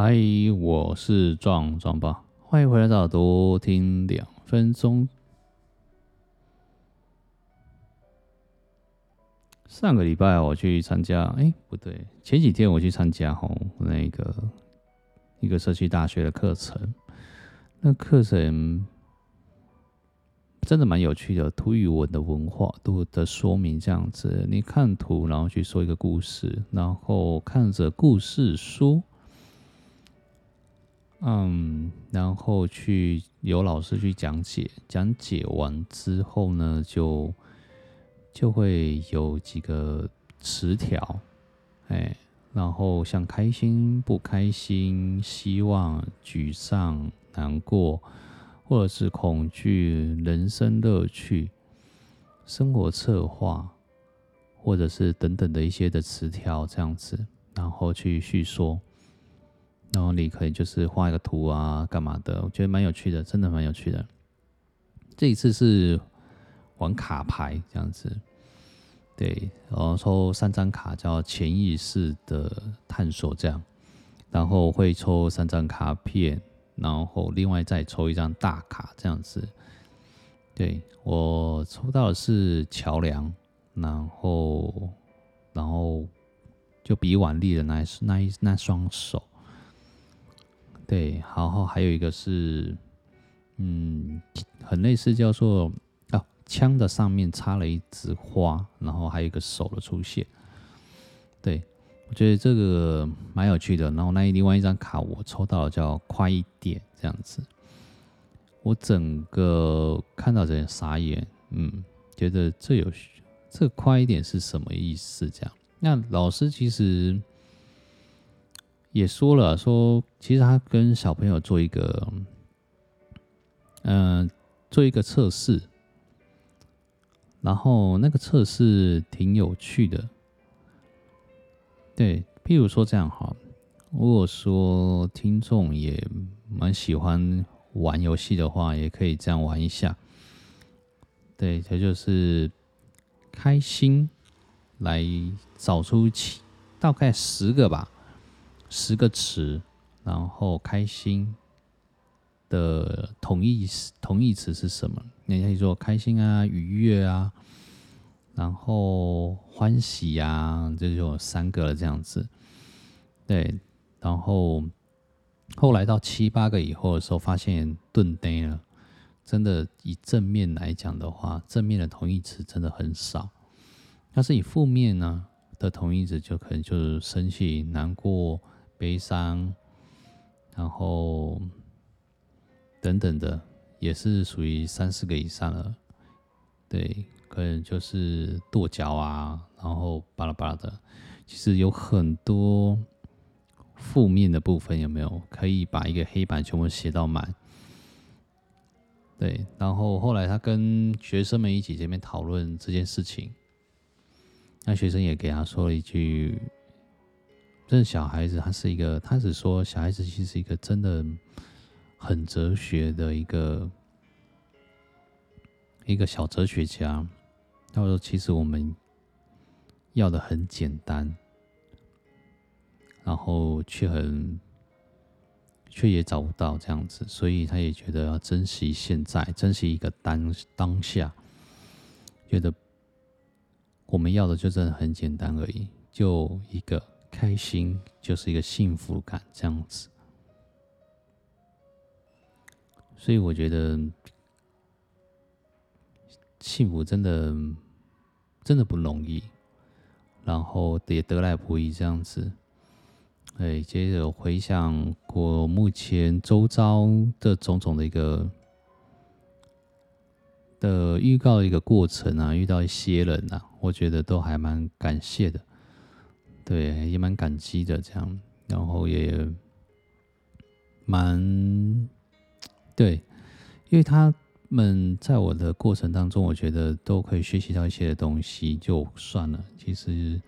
嗨，我是壮壮爸，欢迎回来到多听两分钟。上个礼拜我去参加，哎，不对，前几天我去参加吼那个一个社区大学的课程，那课程真的蛮有趣的，图语文的文化图的说明这样子，你看图然后去说一个故事，然后看着故事书。嗯，然后去有老师去讲解，讲解完之后呢，就就会有几个词条，哎，然后像开心、不开心、希望、沮丧、难过，或者是恐惧、人生乐趣、生活策划，或者是等等的一些的词条这样子，然后去叙说。然后你可以就是画一个图啊，干嘛的？我觉得蛮有趣的，真的蛮有趣的。这一次是玩卡牌这样子，对，然后抽三张卡叫潜意识的探索这样，然后会抽三张卡片，然后另外再抽一张大卡这样子。对，我抽到的是桥梁，然后然后就比腕力的那一那一那双手。对，然后还有一个是，嗯，很类似叫做啊，枪的上面插了一枝花，然后还有一个手的出现。对，我觉得这个蛮有趣的。然后那另外一张卡我抽到了叫快一点这样子，我整个看到这傻眼，嗯，觉得这有这快一点是什么意思？这样，那老师其实。也说了，说其实他跟小朋友做一个，嗯、做一个测试，然后那个测试挺有趣的，对，譬如说这样哈，如果说听众也蛮喜欢玩游戏的话，也可以这样玩一下，对，这就是开心，来找出七大概十个吧。十个词，然后开心的同义同义词是什么？你可以说开心啊、愉悦啊，然后欢喜啊，这就三个了这样子。对，然后后来到七八个以后的时候，发现顿呆了。真的以正面来讲的话，正面的同义词真的很少。但是以负面呢的同义词，就可能就是生气、难过。悲伤，然后等等的，也是属于三四个以上了。对，可能就是跺脚啊，然后巴拉巴拉的。其实有很多负面的部分，有没有？可以把一个黑板全部写到满。对，然后后来他跟学生们一起这边讨论这件事情，那学生也给他说了一句。这小孩子，他是一个，他只说小孩子其实是一个真的很哲学的一个一个小哲学家。他说：“其实我们要的很简单，然后却很却也找不到这样子，所以他也觉得要珍惜现在，珍惜一个当当下，觉得我们要的就真的很简单而已，就一个。”开心就是一个幸福感，这样子。所以我觉得幸福真的真的不容易，然后也得来不易，这样子。哎，接着回想过目前周遭的种种的一个的预告的一个过程啊，遇到一些人啊，我觉得都还蛮感谢的。对，也蛮感激的，这样，然后也蛮对，因为他们在我的过程当中，我觉得都可以学习到一些东西，就算了。其实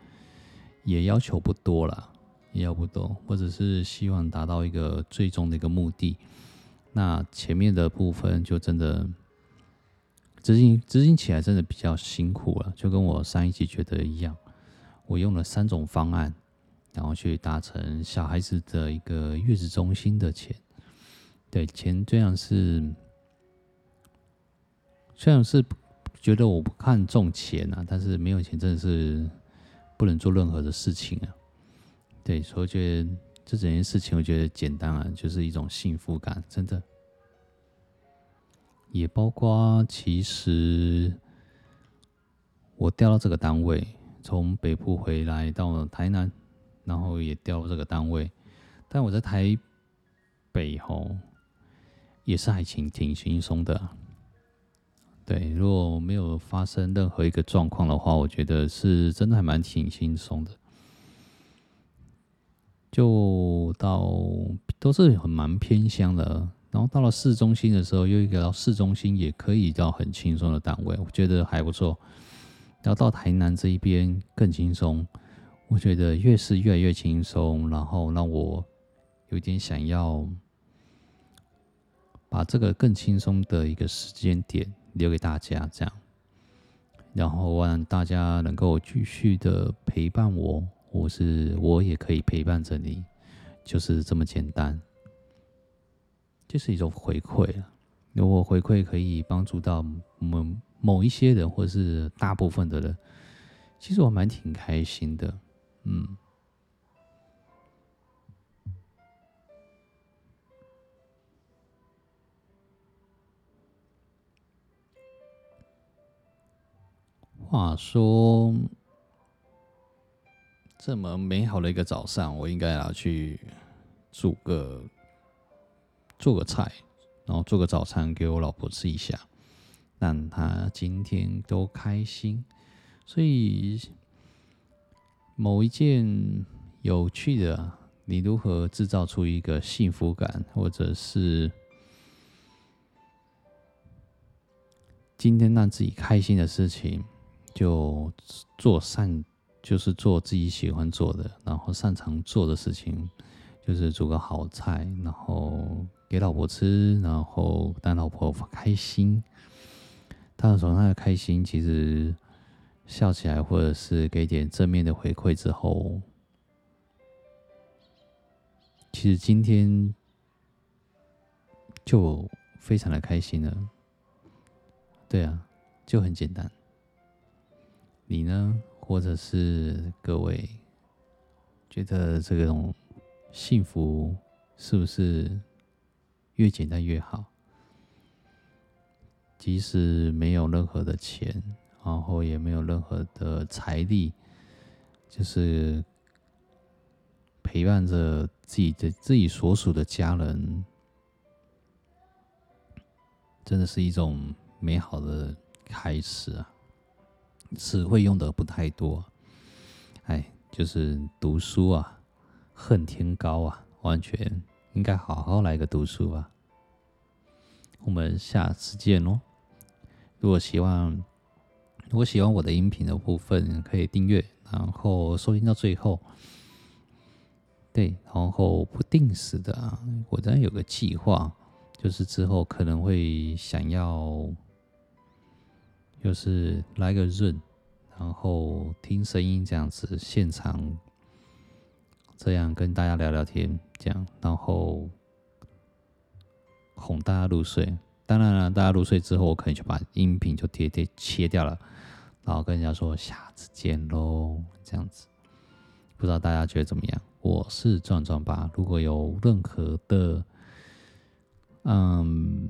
也要求不多啦，也要不多，或者是希望达到一个最终的一个目的。那前面的部分就真的执行执行起来真的比较辛苦了，就跟我上一集觉得一样。我用了三种方案，然后去达成小孩子的一个月子中心的钱。对，钱这样是，虽然是觉得我不看重钱啊，但是没有钱真的是不能做任何的事情啊。对，所以觉得这整件事情，我觉得简单啊，就是一种幸福感，真的。也包括其实我调到这个单位，从北部回来到台南，然后也调这个单位，但我在台北吼。也是还挺挺轻松的，对，如果没有发生任何一个状况的话，我觉得是真的还蛮挺轻松的。就到都是很蛮偏乡的，然后到了市中心的时候，又一个到市中心也可以到很轻松的单位，我觉得还不错。然后到台南这一边更轻松，我觉得越是越来越轻松，然后让我有点想要。把这个更轻松的一个时间点留给大家，这样，然后让大家能够继续的陪伴我，或是我也可以陪伴着你，就是这么简单，就是一种回馈了。如果回馈可以帮助到我们某一些人，或是大部分的人，其实我蛮挺开心的，嗯。话说，这么美好的一个早上，我应该要去煮个做个菜，然后做个早餐给我老婆吃一下，让他今天都开心。所以，某一件有趣的，你如何制造出一个幸福感，或者是今天让自己开心的事情？就做善，就是做自己喜欢做的，然后擅长做的事情，就是煮个好菜，然后给老婆吃，然后让老婆开心。当然从他的开心，其实笑起来，或者是给点正面的回馈之后，其实今天就非常的开心了。对啊，就很简单。你呢？或者是各位觉得这种幸福是不是越简单越好？即使没有任何的钱，然后也没有任何的财力，就是陪伴着自己的自己所属的家人，真的是一种美好的开始啊！词汇用的不太多，哎，就是读书啊，恨天高啊，完全应该好好来个读书吧。我们下次见喽！如果希望，如果喜欢我的音频的部分，可以订阅，然后收听到最后。对，然后不定时的啊，我这有个计划，就是之后可能会想要。就是来个润，然后听声音这样子，现场这样跟大家聊聊天，这样，然后哄大家入睡。当然了，大家入睡之后，我可能就把音频就贴贴切掉了，然后跟人家说下次见喽，这样子。不知道大家觉得怎么样？我是壮壮吧，如果有任何的，嗯。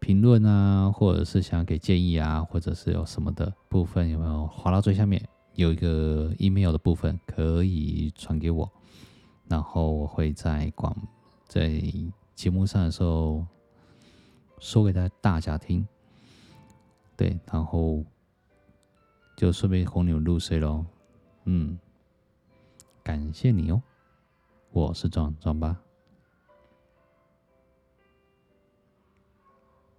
评论啊，或者是想给建议啊，或者是有什么的部分，有没有滑到最下面有一个 email 的部分，可以传给我，然后我会在广在节目上的时候说给大家大家听。对，然后就顺便哄你入睡喽。嗯，感谢你哦，我是壮壮吧。